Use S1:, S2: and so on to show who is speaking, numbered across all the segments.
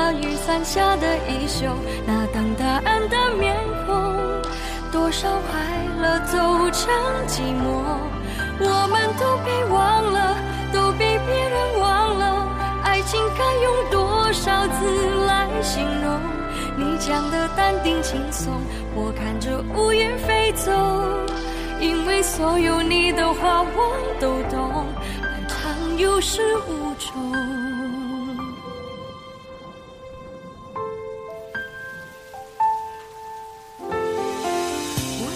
S1: 那雨伞下的衣袖，那等答案的面孔，多少快乐走成寂寞。我们都被忘了，都被别人忘了。爱情该用多少字来形容？你讲的淡定轻松，我看着乌云飞走。因为所有你的话我都懂，漫长有始无终。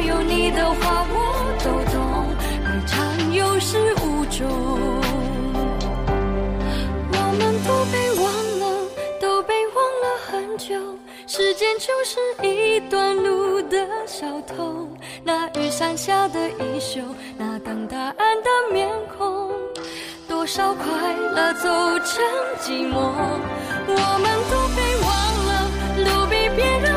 S1: 有你的话我都懂，爱长有始无终。我们都被忘了，都被忘了很久。时间就是一段路的小偷，那雨伞下的衣袖，那等答案的面孔，多少快乐走成寂寞。我们都被忘了，都比别人